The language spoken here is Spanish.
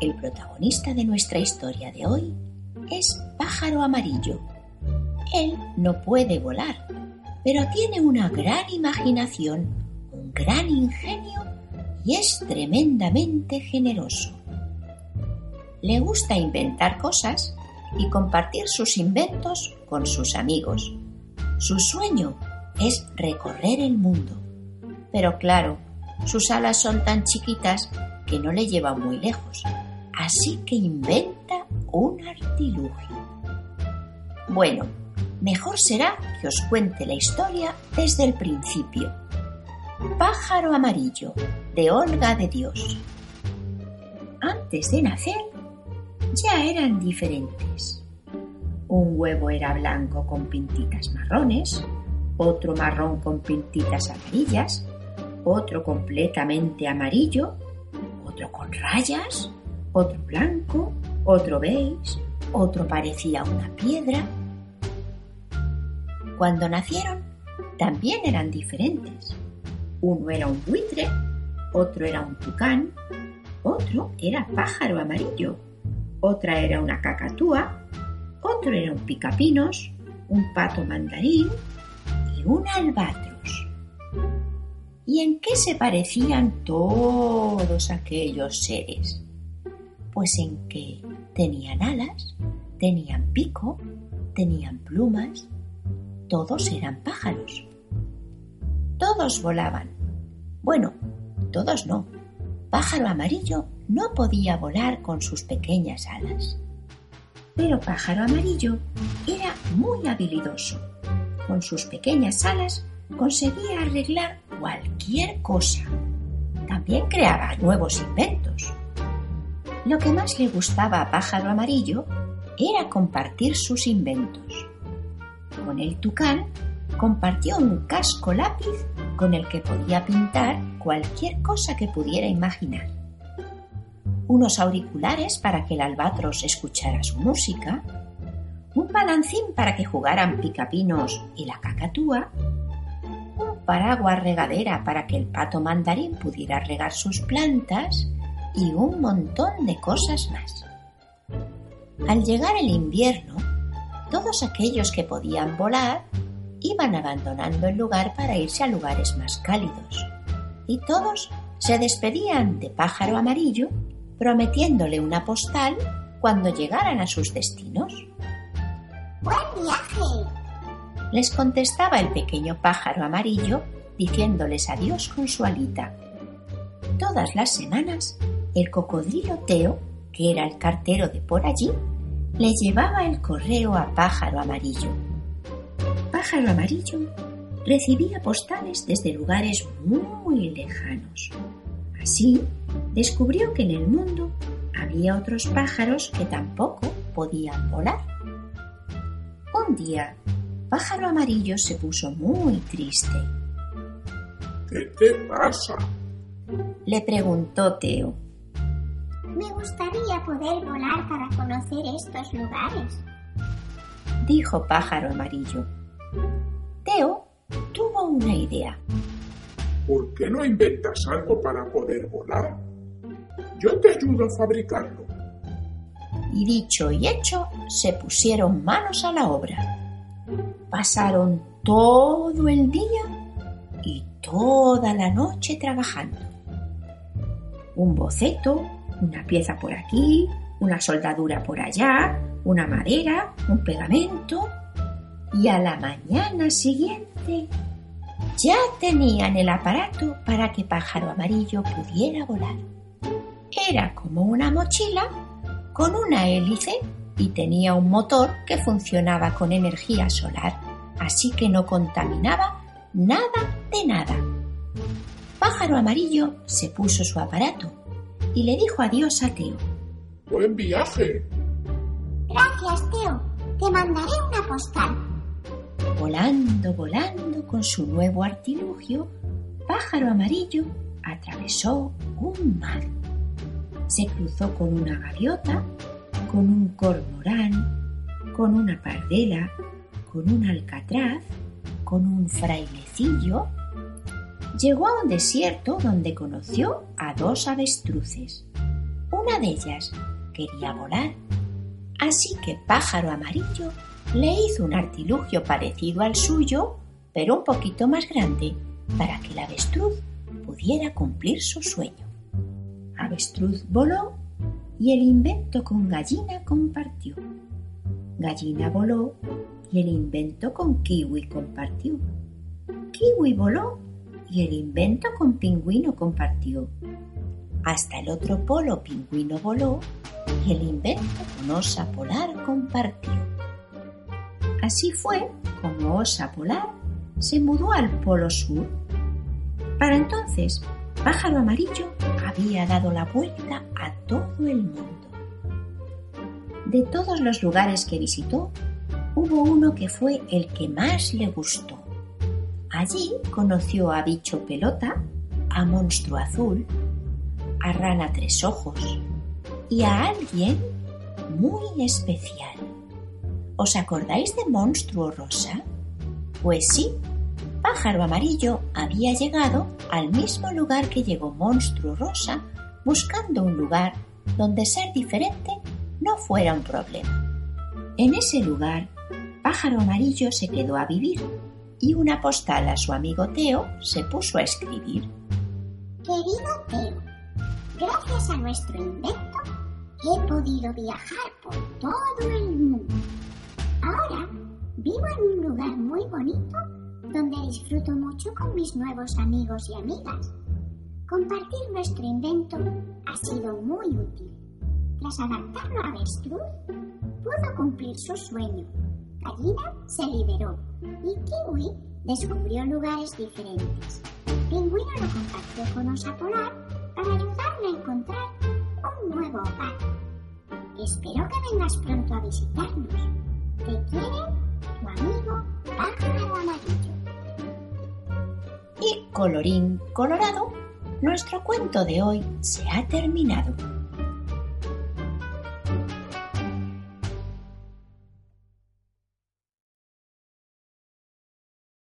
El protagonista de nuestra historia de hoy es Pájaro Amarillo. Él no puede volar, pero tiene una gran imaginación, un gran ingenio y es tremendamente generoso. Le gusta inventar cosas y compartir sus inventos con sus amigos. Su sueño es recorrer el mundo. Pero claro, sus alas son tan chiquitas que no le llevan muy lejos. Así que inventa un artilugio. Bueno, mejor será que os cuente la historia desde el principio. Pájaro amarillo, de Olga de Dios. Antes de nacer, ya eran diferentes. Un huevo era blanco con pintitas marrones, otro marrón con pintitas amarillas, otro completamente amarillo, otro con rayas, otro blanco, otro beige, otro parecía una piedra. Cuando nacieron, también eran diferentes. Uno era un buitre, otro era un tucán, otro era pájaro amarillo, otra era una cacatúa, otro era un picapinos, un pato mandarín y un albatros. ¿Y en qué se parecían todos aquellos seres? Pues en que tenían alas, tenían pico, tenían plumas, todos eran pájaros. Todos volaban. Bueno, todos no. Pájaro amarillo no podía volar con sus pequeñas alas. Pero Pájaro Amarillo era muy habilidoso. Con sus pequeñas alas conseguía arreglar cualquier cosa. También creaba nuevos inventos. Lo que más le gustaba a Pájaro Amarillo era compartir sus inventos. Con el tucán compartió un casco lápiz con el que podía pintar cualquier cosa que pudiera imaginar. Unos auriculares para que el albatros escuchara su música, un balancín para que jugaran picapinos y la cacatúa, un paraguas regadera para que el pato mandarín pudiera regar sus plantas y un montón de cosas más. Al llegar el invierno, todos aquellos que podían volar iban abandonando el lugar para irse a lugares más cálidos, y todos se despedían de pájaro amarillo prometiéndole una postal cuando llegaran a sus destinos. ¡Buen viaje! Les contestaba el pequeño pájaro amarillo diciéndoles adiós con su alita. Todas las semanas, el cocodrilo Teo, que era el cartero de por allí, le llevaba el correo a pájaro amarillo. Pájaro amarillo recibía postales desde lugares muy lejanos. Así, descubrió que en el mundo había otros pájaros que tampoco podían volar. Un día, Pájaro Amarillo se puso muy triste. ¿Qué te pasa? Le preguntó Teo. Me gustaría poder volar para conocer estos lugares. Dijo Pájaro Amarillo. Teo tuvo una idea. ¿Por qué no inventas algo para poder volar? Yo te ayudo a fabricarlo. Y dicho y hecho, se pusieron manos a la obra. Pasaron todo el día y toda la noche trabajando. Un boceto, una pieza por aquí, una soldadura por allá, una madera, un pegamento. Y a la mañana siguiente ya tenían el aparato para que Pájaro Amarillo pudiera volar. Era como una mochila con una hélice y tenía un motor que funcionaba con energía solar, así que no contaminaba nada de nada. Pájaro Amarillo se puso su aparato y le dijo adiós a Teo. Buen viaje. Gracias, Teo. Te mandaré una postal. Volando, volando con su nuevo artilugio, Pájaro Amarillo atravesó un mar. Se cruzó con una gaviota, con un cormorán, con una pardela, con un alcatraz, con un frailecillo. Llegó a un desierto donde conoció a dos avestruces. Una de ellas quería volar, así que Pájaro Amarillo le hizo un artilugio parecido al suyo, pero un poquito más grande, para que la avestruz pudiera cumplir su sueño. Avestruz voló y el invento con gallina compartió. Gallina voló y el invento con kiwi compartió. Kiwi voló y el invento con pingüino compartió. Hasta el otro polo pingüino voló y el invento con osa polar compartió. Así fue como osa polar se mudó al polo sur. Para entonces, pájaro amarillo había dado la vuelta a todo el mundo. De todos los lugares que visitó, hubo uno que fue el que más le gustó. Allí conoció a Bicho Pelota, a Monstruo Azul, a Rana Tres Ojos y a alguien muy especial. ¿Os acordáis de Monstruo Rosa? Pues sí, Pájaro Amarillo había llegado al mismo lugar que llegó Monstruo Rosa buscando un lugar donde ser diferente no fuera un problema. En ese lugar, Pájaro Amarillo se quedó a vivir y una postal a su amigo Teo se puso a escribir. Querido Teo, gracias a nuestro invento he podido viajar por todo el mundo. Ahora vivo en un lugar muy bonito donde disfruto mucho con mis nuevos amigos y amigas. Compartir nuestro invento ha sido muy útil. Tras adaptarlo a avestruz, pudo cumplir su sueño. Gallina se liberó y Kiwi descubrió lugares diferentes. Pingüino lo compartió con Osa Polar para ayudarle a encontrar un nuevo hogar. Espero que vengas pronto a visitarnos. Te quiere tu amigo Pájaro Amarillo. Y colorín colorado, nuestro cuento de hoy se ha terminado.